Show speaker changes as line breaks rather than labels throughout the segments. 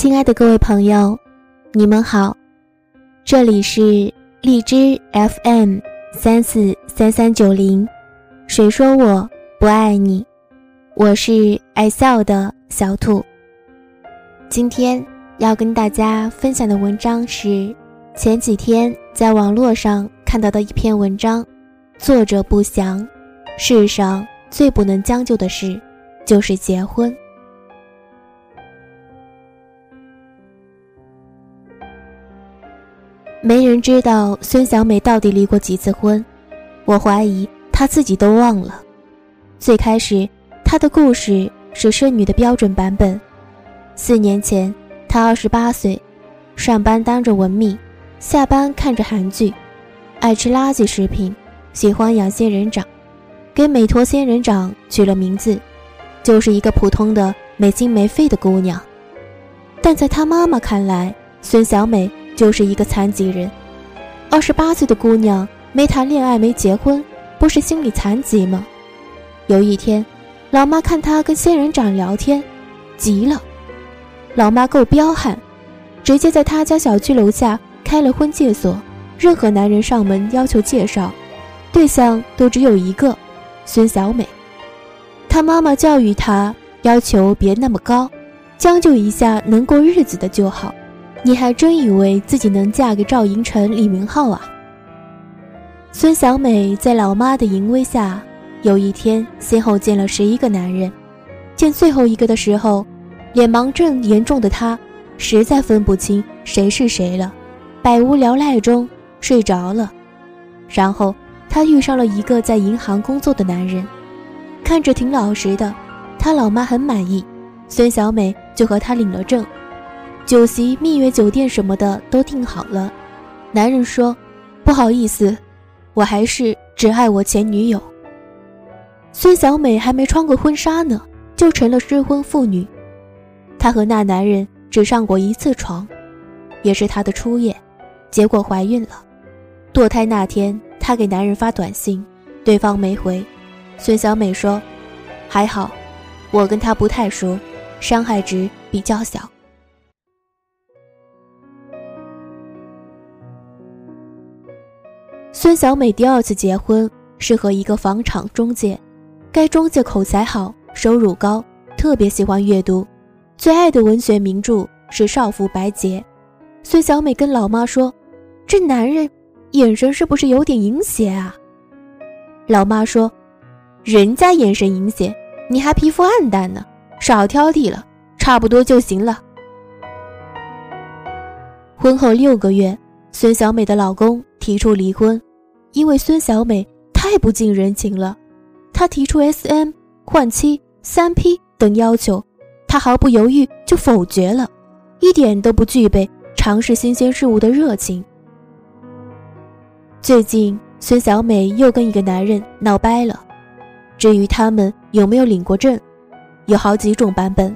亲爱的各位朋友，你们好，这里是荔枝 FM 三四三三九零。谁说我不爱你？我是爱笑的小兔。今天要跟大家分享的文章是前几天在网络上看到的一篇文章，作者不详。世上最不能将就的事，就是结婚。没人知道孙小美到底离过几次婚，我怀疑她自己都忘了。最开始，她的故事是剩女的标准版本。四年前，她二十八岁，上班当着文秘，下班看着韩剧，爱吃垃圾食品，喜欢养仙人掌，给美坨仙人掌取了名字，就是一个普通的没心没肺的姑娘。但在她妈妈看来，孙小美。就是一个残疾人，二十八岁的姑娘没谈恋爱没结婚，不是心理残疾吗？有一天，老妈看她跟仙人掌聊天，急了。老妈够彪悍，直接在她家小区楼下开了婚介所，任何男人上门要求介绍，对象都只有一个，孙小美。她妈妈教育她，要求别那么高，将就一下能过日子的就好。你还真以为自己能嫁给赵寅成、李明浩啊？孙小美在老妈的淫威下，有一天先后见了十一个男人，见最后一个的时候，脸盲症严重的她实在分不清谁是谁了，百无聊赖中睡着了。然后她遇上了一个在银行工作的男人，看着挺老实的，她老妈很满意，孙小美就和他领了证。酒席、蜜月酒店什么的都订好了。男人说：“不好意思，我还是只爱我前女友。”孙小美还没穿过婚纱呢，就成了失婚妇女。她和那男人只上过一次床，也是她的初夜，结果怀孕了。堕胎那天，她给男人发短信，对方没回。孙小美说：“还好，我跟他不太熟，伤害值比较小。”孙小美第二次结婚是和一个房产中介，该中介口才好，收入高，特别喜欢阅读，最爱的文学名著是《少妇白洁》。孙小美跟老妈说：“这男人眼神是不是有点阴邪啊？”老妈说：“人家眼神阴邪，你还皮肤暗淡呢，少挑剔了，差不多就行了。”婚后六个月，孙小美的老公提出离婚。因为孙小美太不近人情了，她提出 S.M 换妻、三 P 等要求，他毫不犹豫就否决了，一点都不具备尝试新鲜事物的热情。最近，孙小美又跟一个男人闹掰了。至于他们有没有领过证，有好几种版本。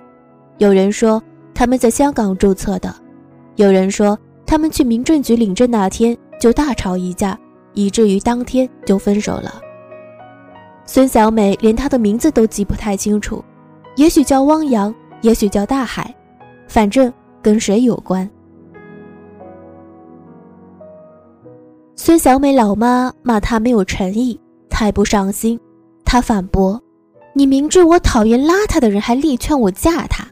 有人说他们在香港注册的，有人说他们去民政局领证那天就大吵一架。以至于当天就分手了。孙小美连他的名字都记不太清楚，也许叫汪洋，也许叫大海，反正跟谁有关。孙小美老妈骂他没有诚意，太不上心。他反驳：“你明知我讨厌邋遢的人，还力劝我嫁他，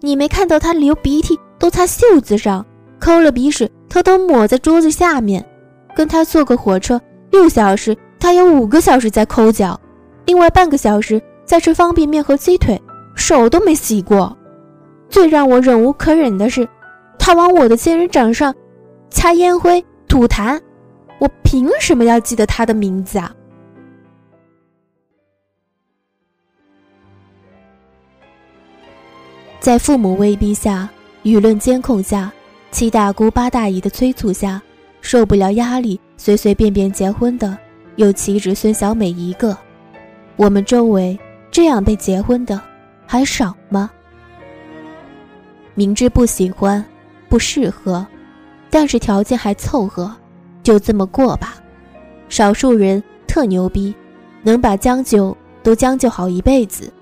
你没看到他流鼻涕都擦袖子上，抠了鼻屎偷偷抹在桌子下面。”跟他坐个火车六小时，他有五个小时在抠脚，另外半个小时在吃方便面和鸡腿，手都没洗过。最让我忍无可忍的是，他往我的仙人掌上擦烟灰、吐痰，我凭什么要记得他的名字啊？在父母威逼下，舆论监控下，七大姑八大姨的催促下。受不了压力，随随便便结婚的，又岂止孙小美一个？我们周围这样被结婚的还少吗？明知不喜欢，不适合，但是条件还凑合，就这么过吧。少数人特牛逼，能把将就都将就好一辈子，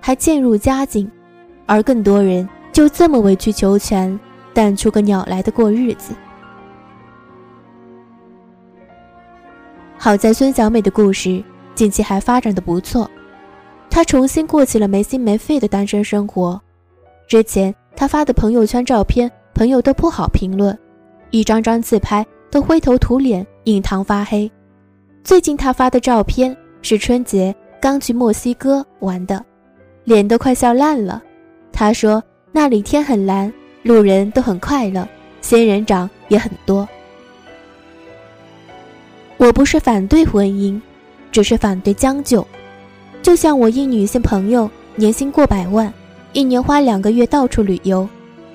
还渐入佳境，而更多人就这么委曲求全，淡出个鸟来的过日子。好在孙小美的故事近期还发展的不错，她重新过起了没心没肺的单身生活。之前她发的朋友圈照片，朋友都不好评论，一张张自拍都灰头土脸，印堂发黑。最近她发的照片是春节刚去墨西哥玩的，脸都快笑烂了。她说那里天很蓝，路人都很快乐，仙人掌也很多。我不是反对婚姻，只是反对将就。就像我一女性朋友，年薪过百万，一年花两个月到处旅游，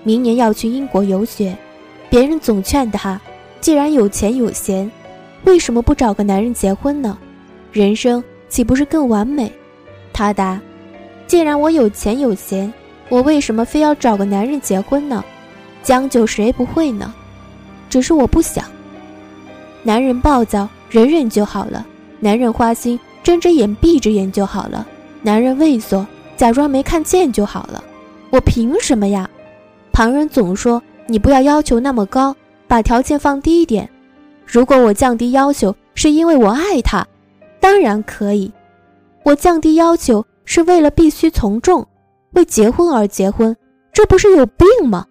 明年要去英国游学，别人总劝她，既然有钱有闲，为什么不找个男人结婚呢？人生岂不是更完美？她答：既然我有钱有闲，我为什么非要找个男人结婚呢？将就谁不会呢？只是我不想。男人暴躁，忍忍就好了；男人花心，睁着眼闭着眼就好了；男人畏缩，假装没看见就好了。我凭什么呀？旁人总说你不要要求那么高，把条件放低一点。如果我降低要求是因为我爱他，当然可以。我降低要求是为了必须从众，为结婚而结婚，这不是有病吗？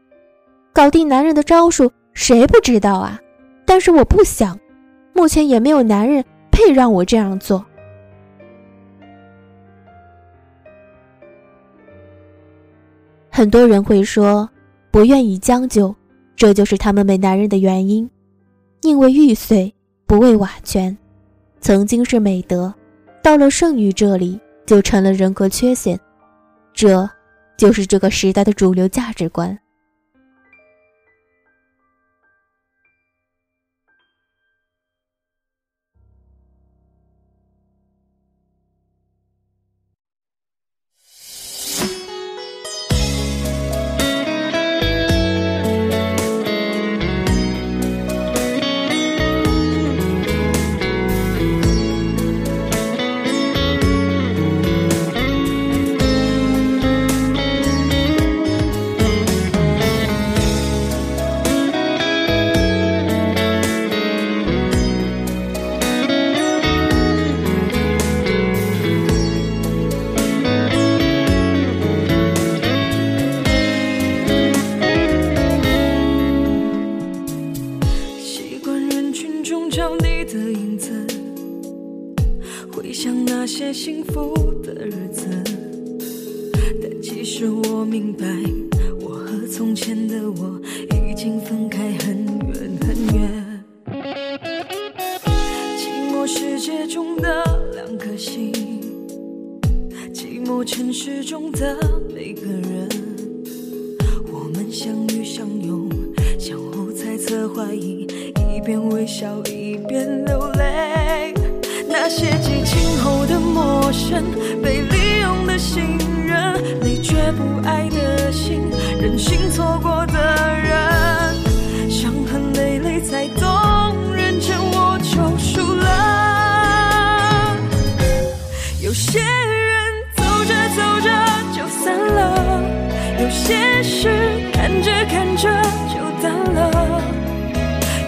搞定男人的招数谁不知道啊？但是我不想，目前也没有男人配让我这样做。很多人会说，不愿意将就，这就是他们没男人的原因。宁为玉碎，不为瓦全。曾经是美德，到了剩女这里就成了人格缺陷。这，就是这个时代的主流价值观。
中的两颗心，寂寞城市中的每个人，我们相遇相拥，相互猜测怀疑，一边微笑一边流泪。那些激情后的陌生，被利用的信任，累却不爱看着就淡了，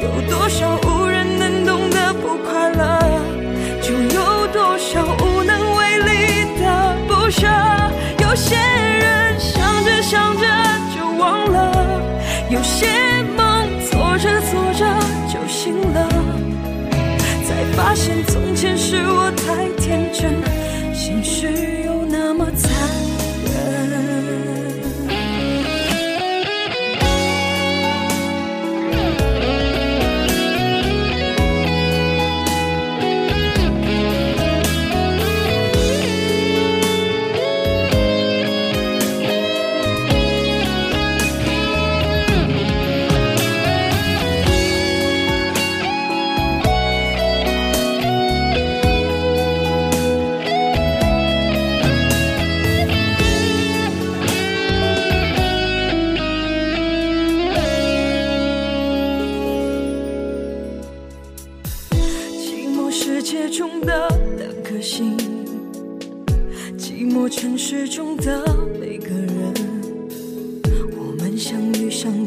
有多少无人能懂的不快乐？就有多少无能为力的不舍？有些人想着想着就忘了，有些梦做着做着就醒了，才发现从前是我太天真，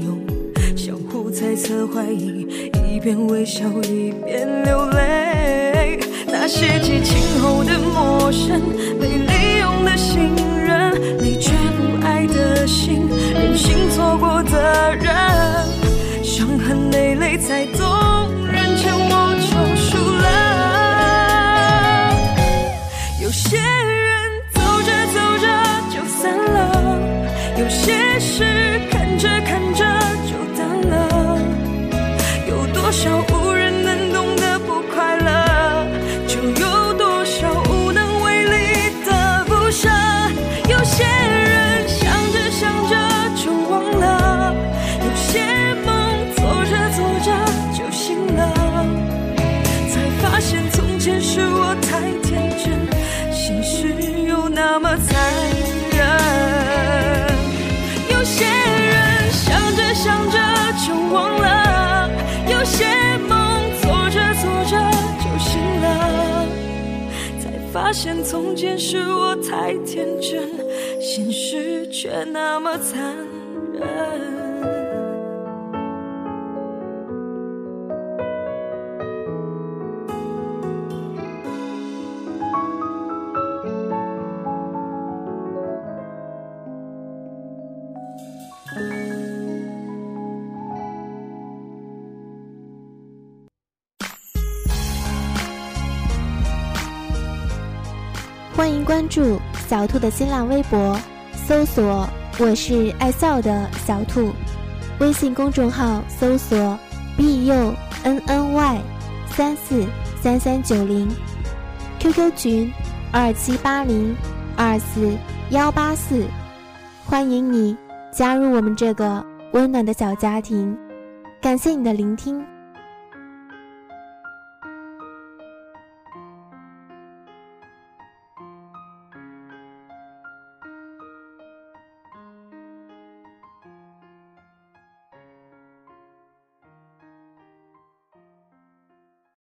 拥，相互猜测怀疑，一边微笑一边流泪。那些激情后的陌生，被利用的信任，你却不爱的心，任性错过的人，伤痕累累才懂，人前我就输了。有些人走着走着就散了，有些事现从前是我太天真，现实却那么残忍。
欢迎关注小兔的新浪微博，搜索“我是爱笑的小兔”，微信公众号搜索 “b u n n y 三四三三九零 ”，QQ 群二七八零二四幺八四，欢迎你加入我们这个温暖的小家庭。感谢你的聆听。